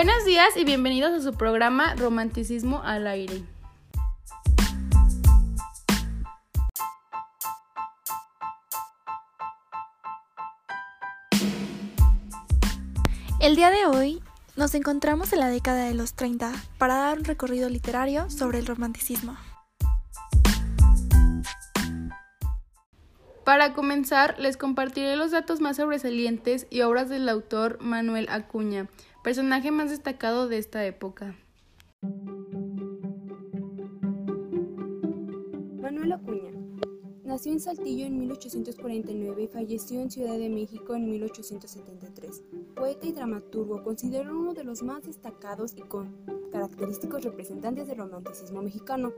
Buenos días y bienvenidos a su programa Romanticismo al aire. El día de hoy nos encontramos en la década de los 30 para dar un recorrido literario sobre el romanticismo. Para comenzar, les compartiré los datos más sobresalientes y obras del autor Manuel Acuña, personaje más destacado de esta época. Manuel Acuña Nació en Saltillo en 1849 y falleció en Ciudad de México en 1873. Poeta y dramaturgo, considerado uno de los más destacados y con característicos representantes del romanticismo mexicano.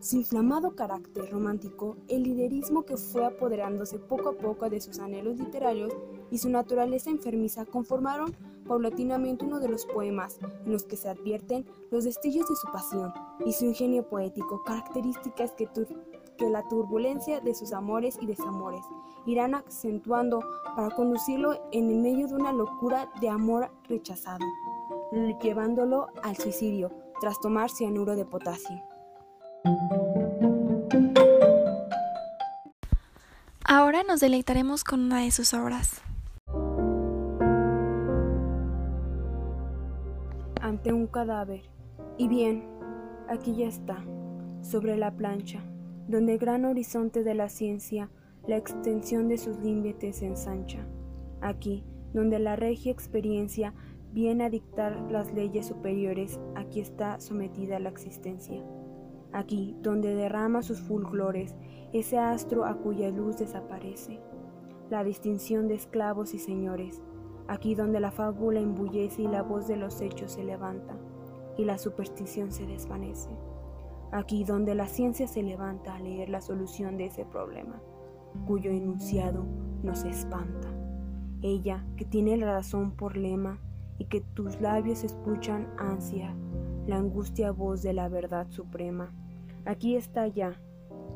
Su inflamado carácter romántico, el liderismo que fue apoderándose poco a poco de sus anhelos literarios y su naturaleza enfermiza conformaron paulatinamente uno de los poemas en los que se advierten los destellos de su pasión y su ingenio poético, características que que la turbulencia de sus amores y desamores irán acentuando para conducirlo en el medio de una locura de amor rechazado, llevándolo al suicidio tras tomar cianuro de potasio. Ahora nos deleitaremos con una de sus obras. Ante un cadáver. Y bien, aquí ya está, sobre la plancha donde el gran horizonte de la ciencia, la extensión de sus límites se ensancha. Aquí, donde la regia experiencia viene a dictar las leyes superiores, aquí está sometida la existencia. Aquí, donde derrama sus fulgores, ese astro a cuya luz desaparece. La distinción de esclavos y señores, aquí donde la fábula embullece y la voz de los hechos se levanta, y la superstición se desvanece aquí donde la ciencia se levanta a leer la solución de ese problema, cuyo enunciado nos espanta. Ella, que tiene la razón por lema y que tus labios escuchan ansia, la angustia voz de la verdad suprema. Aquí está ya,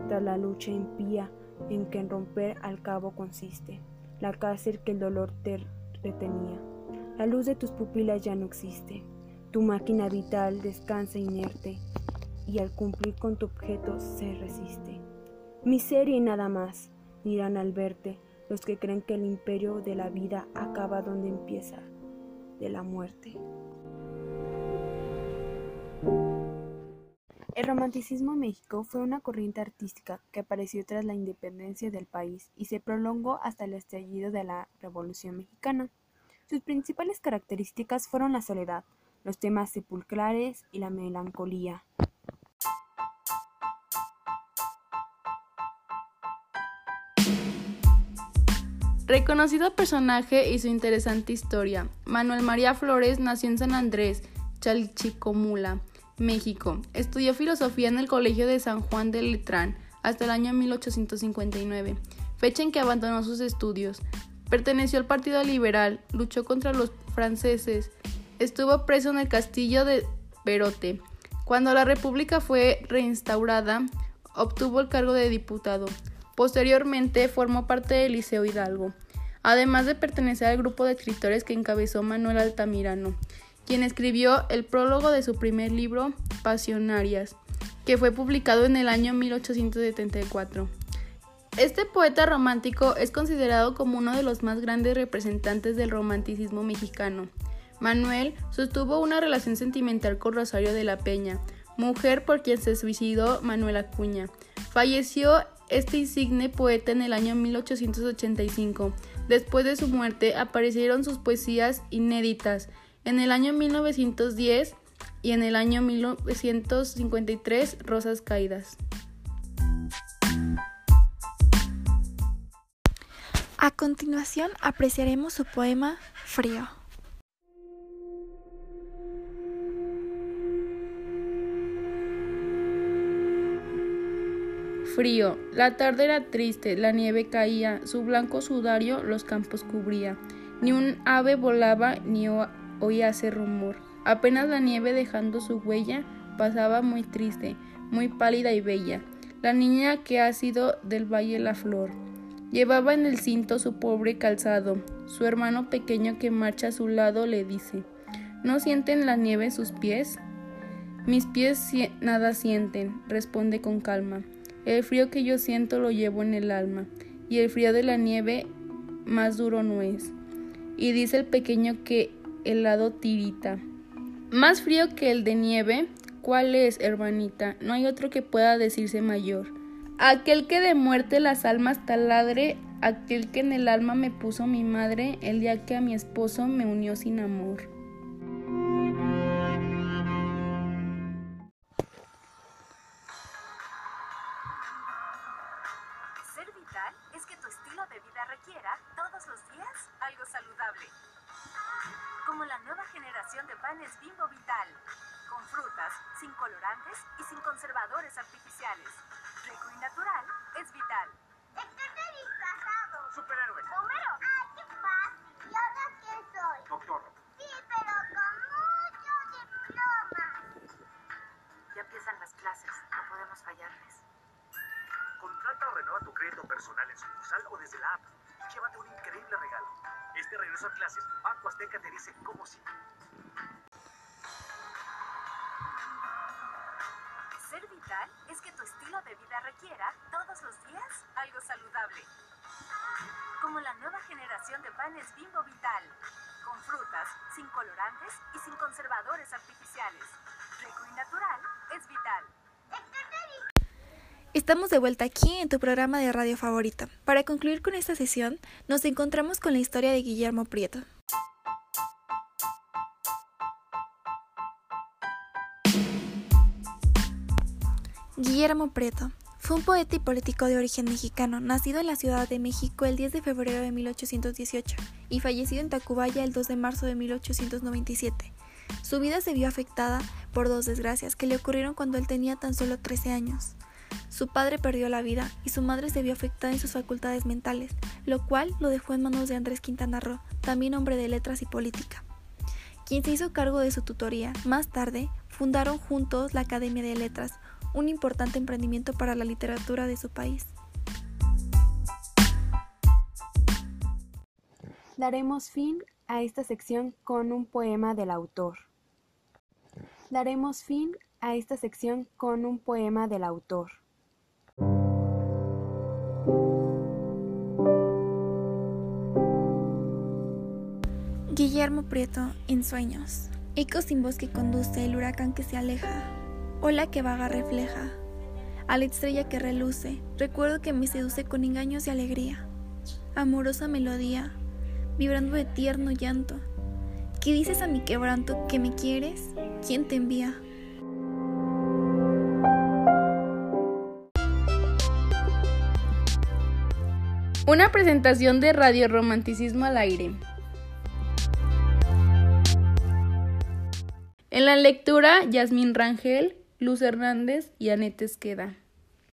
tras la lucha impía en que en romper al cabo consiste, la cárcel que el dolor te retenía. La luz de tus pupilas ya no existe, tu máquina vital descansa inerte y al cumplir con tu objeto se resiste. Miseria y nada más, dirán al verte los que creen que el imperio de la vida acaba donde empieza, de la muerte. El romanticismo en México fue una corriente artística que apareció tras la independencia del país y se prolongó hasta el estallido de la Revolución Mexicana. Sus principales características fueron la soledad, los temas sepulcrales y la melancolía. Reconocido personaje y su interesante historia. Manuel María Flores nació en San Andrés, Chalchicomula, México. Estudió filosofía en el Colegio de San Juan de Letrán hasta el año 1859, fecha en que abandonó sus estudios. Perteneció al Partido Liberal, luchó contra los franceses, estuvo preso en el castillo de Perote. Cuando la República fue reinstaurada, obtuvo el cargo de diputado. Posteriormente formó parte del Liceo Hidalgo, además de pertenecer al grupo de escritores que encabezó Manuel Altamirano, quien escribió el prólogo de su primer libro, Pasionarias, que fue publicado en el año 1874. Este poeta romántico es considerado como uno de los más grandes representantes del romanticismo mexicano. Manuel sostuvo una relación sentimental con Rosario de la Peña, mujer por quien se suicidó Manuel Acuña. Falleció este insigne poeta en el año 1885. Después de su muerte aparecieron sus poesías inéditas en el año 1910 y en el año 1953 Rosas Caídas. A continuación apreciaremos su poema Frío. Frío. La tarde era triste, la nieve caía, su blanco sudario los campos cubría. Ni un ave volaba ni oíase rumor. Apenas la nieve dejando su huella pasaba muy triste, muy pálida y bella. La niña que ha sido del valle la flor. Llevaba en el cinto su pobre calzado. Su hermano pequeño que marcha a su lado le dice ¿No sienten la nieve sus pies? Mis pies nada sienten, responde con calma. El frío que yo siento lo llevo en el alma, y el frío de la nieve más duro no es. Y dice el pequeño que helado tirita. Más frío que el de nieve, ¿cuál es, hermanita? No hay otro que pueda decirse mayor. Aquel que de muerte las almas taladre, aquel que en el alma me puso mi madre el día que a mi esposo me unió sin amor. Nueva generación de panes Bimbo Vital, con frutas, sin colorantes y sin conservadores artificiales. Rico y natural es vital. Vital es que tu estilo de vida requiera todos los días algo saludable. Como la nueva generación de panes Bimbo Vital, con frutas, sin colorantes y sin conservadores artificiales. Rico y natural es vital. Estamos de vuelta aquí en tu programa de radio favorita. Para concluir con esta sesión, nos encontramos con la historia de Guillermo Prieto. Guillermo Prieto fue un poeta y político de origen mexicano, nacido en la Ciudad de México el 10 de febrero de 1818 y fallecido en Tacubaya el 2 de marzo de 1897. Su vida se vio afectada por dos desgracias que le ocurrieron cuando él tenía tan solo 13 años. Su padre perdió la vida y su madre se vio afectada en sus facultades mentales, lo cual lo dejó en manos de Andrés Quintana Roo, también hombre de letras y política, quien se hizo cargo de su tutoría. Más tarde, fundaron juntos la Academia de Letras, un importante emprendimiento para la literatura de su país. Daremos fin a esta sección con un poema del autor. Daremos fin a esta sección con un poema del autor. Guillermo Prieto, en sueños. Eco sin voz que conduce, el huracán que se aleja, ola que vaga refleja, a la estrella que reluce, recuerdo que me seduce con engaños y alegría, amorosa melodía, vibrando de tierno llanto. ¿Qué dices a mi quebranto que me quieres? ¿Quién te envía? Una presentación de Radio Romanticismo al aire. En la lectura, Yasmín Rangel, Luz Hernández y Anette Esqueda.